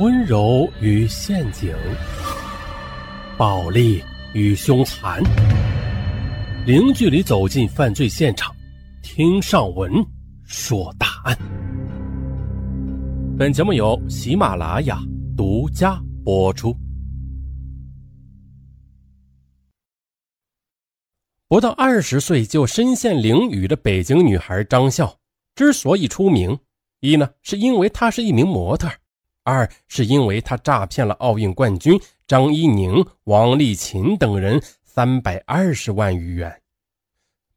温柔与陷阱，暴力与凶残，零距离走进犯罪现场，听上文说大案。本节目由喜马拉雅独家播出。不到二十岁就身陷囹圄的北京女孩张笑，之所以出名，一呢是因为她是一名模特。二是因为他诈骗了奥运冠军张怡宁、王励勤等人三百二十万余元，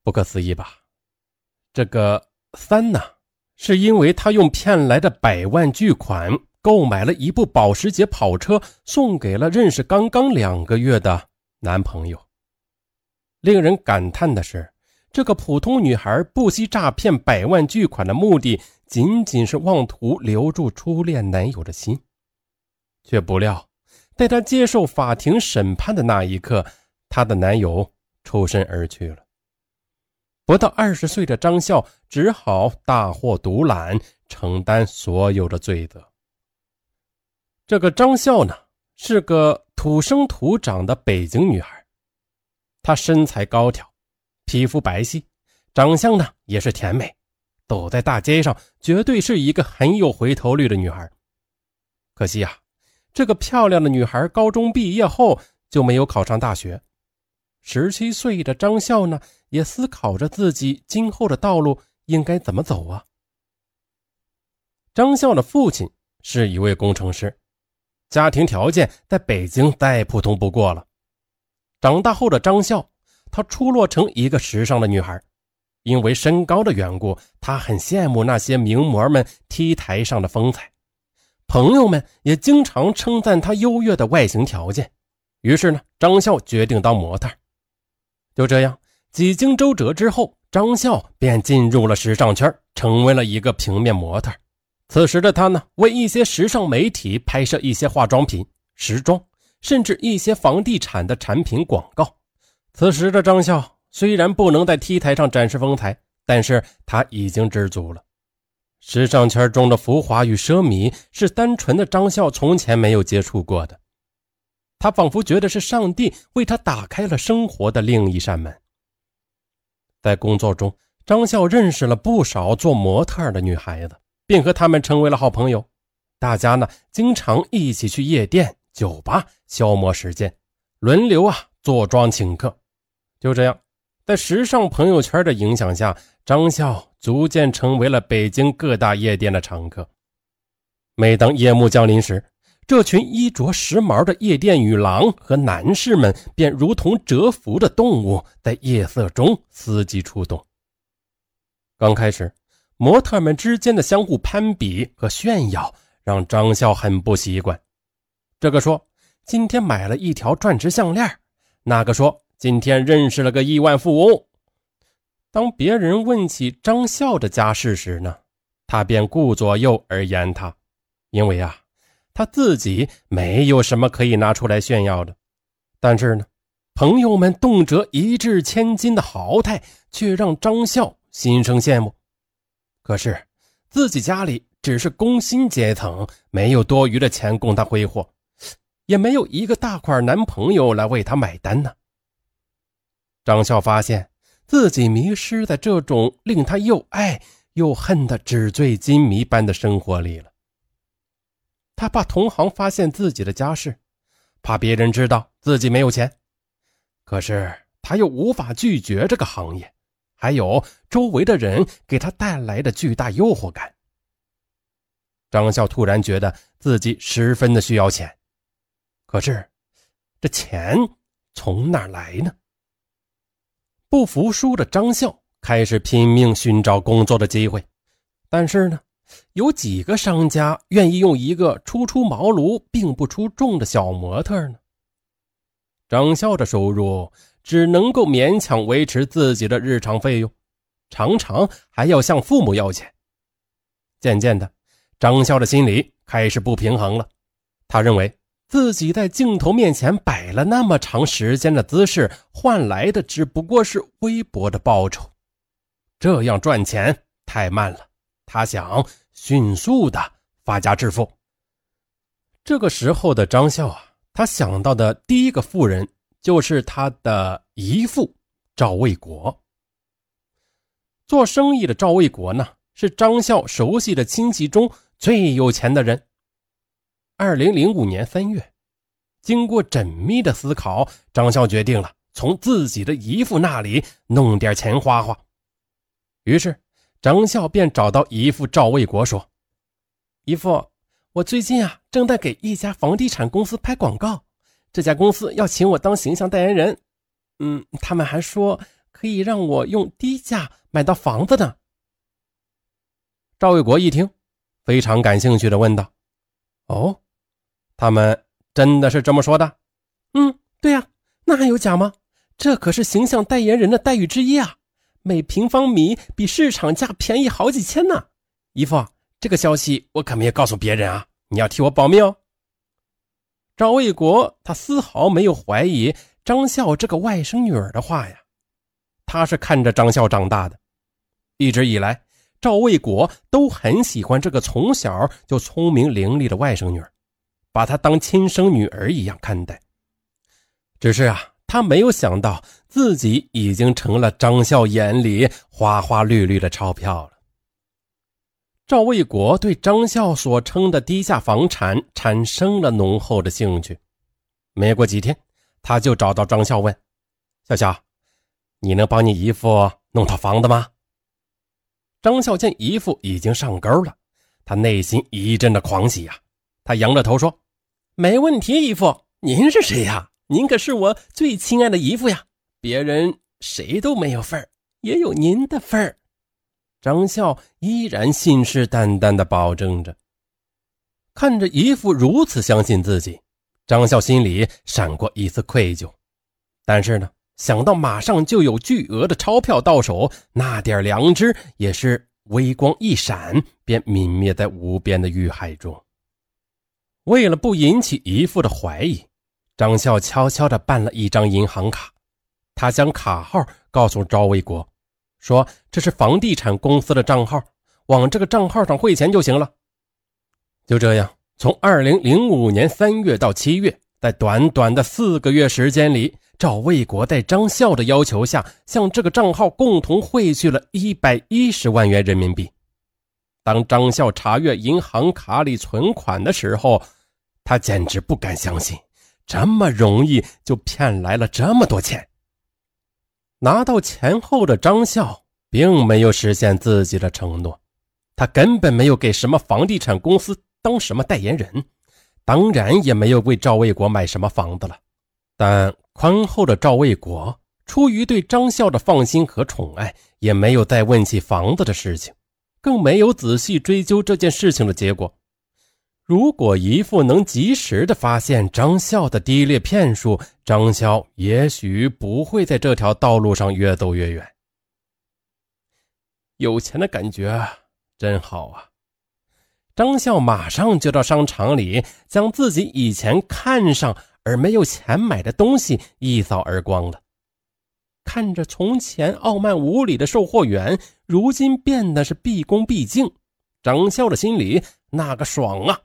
不可思议吧？这个三呢，是因为他用骗来的百万巨款购买了一部保时捷跑车，送给了认识刚刚两个月的男朋友。令人感叹的是，这个普通女孩不惜诈骗百万巨款的目的。仅仅是妄图留住初恋男友的心，却不料，在她接受法庭审判的那一刻，她的男友抽身而去了。不到二十岁的张笑只好大祸独揽，承担所有的罪责。这个张笑呢，是个土生土长的北京女孩，她身材高挑，皮肤白皙，长相呢也是甜美。走在大街上，绝对是一个很有回头率的女孩。可惜啊，这个漂亮的女孩高中毕业后就没有考上大学。十七岁的张笑呢，也思考着自己今后的道路应该怎么走啊。张笑的父亲是一位工程师，家庭条件在北京再普通不过了。长大后的张笑，她出落成一个时尚的女孩。因为身高的缘故，他很羡慕那些名模们 T 台上的风采，朋友们也经常称赞他优越的外形条件。于是呢，张笑决定当模特。就这样，几经周折之后，张笑便进入了时尚圈，成为了一个平面模特。此时的他呢，为一些时尚媒体拍摄一些化妆品、时装，甚至一些房地产的产品广告。此时的张笑。虽然不能在 T 台上展示风采，但是他已经知足了。时尚圈中的浮华与奢靡，是单纯的张笑从前没有接触过的。他仿佛觉得是上帝为他打开了生活的另一扇门。在工作中，张笑认识了不少做模特的女孩子，并和她们成为了好朋友。大家呢，经常一起去夜店、酒吧消磨时间，轮流啊坐庄请客。就这样。在时尚朋友圈的影响下，张笑逐渐成为了北京各大夜店的常客。每当夜幕降临时，这群衣着时髦的夜店女郎和男士们便如同蛰伏的动物，在夜色中伺机出动。刚开始，模特们之间的相互攀比和炫耀让张笑很不习惯。这个说今天买了一条钻石项链，那个说。今天认识了个亿万富翁。当别人问起张笑的家世时呢，他便顾左右而言他，因为啊，他自己没有什么可以拿出来炫耀的。但是呢，朋友们动辄一掷千金的豪态，却让张笑心生羡慕。可是自己家里只是工薪阶层，没有多余的钱供他挥霍，也没有一个大款男朋友来为他买单呢。张笑发现自己迷失在这种令他又爱又恨的纸醉金迷般的生活里了。他怕同行发现自己的家世，怕别人知道自己没有钱，可是他又无法拒绝这个行业，还有周围的人给他带来的巨大诱惑感。张笑突然觉得自己十分的需要钱，可是这钱从哪来呢？不服输的张笑开始拼命寻找工作的机会，但是呢，有几个商家愿意用一个初出茅庐并不出众的小模特呢？张笑的收入只能够勉强维持自己的日常费用，常常还要向父母要钱。渐渐的，张笑的心里开始不平衡了，他认为。自己在镜头面前摆了那么长时间的姿势，换来的只不过是微薄的报酬，这样赚钱太慢了。他想迅速的发家致富。这个时候的张笑啊，他想到的第一个富人就是他的姨父赵卫国。做生意的赵卫国呢，是张笑熟悉的亲戚中最有钱的人。二零零五年三月，经过缜密的思考，张笑决定了从自己的姨父那里弄点钱花花。于是，张笑便找到姨父赵卫国说：“姨父，我最近啊正在给一家房地产公司拍广告，这家公司要请我当形象代言人。嗯，他们还说可以让我用低价买到房子呢。”赵卫国一听，非常感兴趣的问道：“哦，他们真的是这么说的？”“嗯，对呀，那还有假吗？这可是形象代言人的待遇之一啊！”每平方米比市场价便宜好几千呢，姨父，这个消息我可没有告诉别人啊，你要替我保密哦。赵卫国他丝毫没有怀疑张笑这个外甥女儿的话呀，他是看着张笑长大的，一直以来赵卫国都很喜欢这个从小就聪明伶俐的外甥女儿，把她当亲生女儿一样看待。只是啊。他没有想到自己已经成了张笑眼里花花绿绿的钞票了。赵卫国对张笑所称的低价房产产生了浓厚的兴趣。没过几天，他就找到张笑问：“笑笑，你能帮你姨父弄套房子吗？”张笑见姨父已经上钩了，他内心一阵的狂喜呀。他扬着头说：“没问题，姨父，您是谁呀？”您可是我最亲爱的姨父呀，别人谁都没有份儿，也有您的份儿。张笑依然信誓旦旦地保证着。看着姨父如此相信自己，张笑心里闪过一丝愧疚。但是呢，想到马上就有巨额的钞票到手，那点良知也是微光一闪，便泯灭在无边的欲海中。为了不引起姨父的怀疑。张笑悄悄地办了一张银行卡，他将卡号告诉赵卫国，说这是房地产公司的账号，往这个账号上汇钱就行了。就这样，从二零零五年三月到七月，在短短的四个月时间里，赵卫国在张笑的要求下，向这个账号共同汇去了一百一十万元人民币。当张笑查阅银行卡里存款的时候，他简直不敢相信。这么容易就骗来了这么多钱。拿到钱后的张笑并没有实现自己的承诺，他根本没有给什么房地产公司当什么代言人，当然也没有为赵卫国买什么房子了。但宽厚的赵卫国出于对张笑的放心和宠爱，也没有再问起房子的事情，更没有仔细追究这件事情的结果。如果姨父能及时的发现张笑的低劣骗术，张笑也许不会在这条道路上越走越远。有钱的感觉真好啊！张笑马上就到商场里，将自己以前看上而没有钱买的东西一扫而光了。看着从前傲慢无礼的售货员，如今变得是毕恭毕敬，张笑的心里那个爽啊！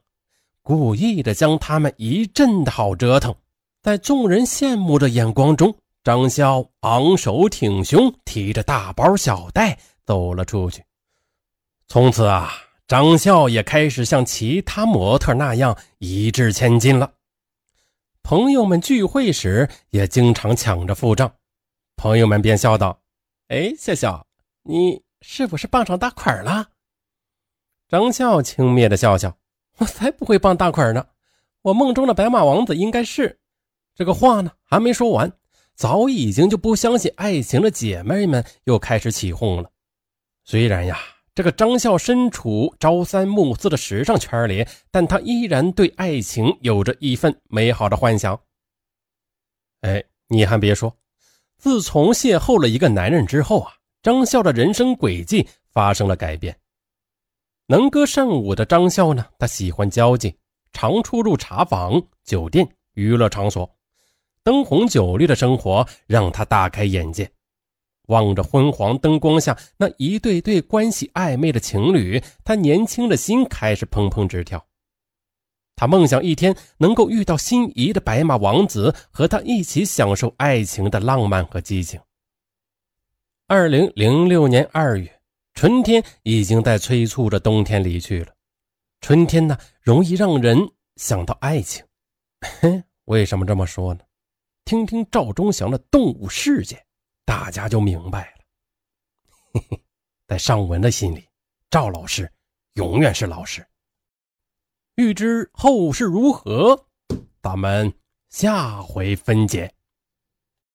故意的将他们一阵的好折腾，在众人羡慕的眼光中，张潇昂首挺胸，提着大包小袋走了出去。从此啊，张笑也开始像其他模特那样一掷千金了。朋友们聚会时也经常抢着付账，朋友们便笑道：“哎，笑笑，你是不是傍上大款了？”张笑轻蔑的笑笑。我才不会傍大款呢！我梦中的白马王子应该是……这个话呢还没说完，早已经就不相信爱情的姐妹们又开始起哄了。虽然呀，这个张笑身处朝三暮四的时尚圈里，但他依然对爱情有着一份美好的幻想。哎，你还别说，自从邂逅了一个男人之后啊，张笑的人生轨迹发生了改变。能歌善舞的张笑呢？他喜欢交际，常出入茶坊、酒店、娱乐场所，灯红酒绿的生活让他大开眼界。望着昏黄灯光下那一对对关系暧昧的情侣，他年轻的心开始砰砰直跳。他梦想一天能够遇到心仪的白马王子，和他一起享受爱情的浪漫和激情。二零零六年二月，春天已经在催促着冬天离去了。春天呢，容易让人想到爱情。嘿，为什么这么说呢？听听赵忠祥的《动物世界》，大家就明白了。嘿嘿，在尚文的心里，赵老师永远是老师。欲知后事如何，咱们下回分解。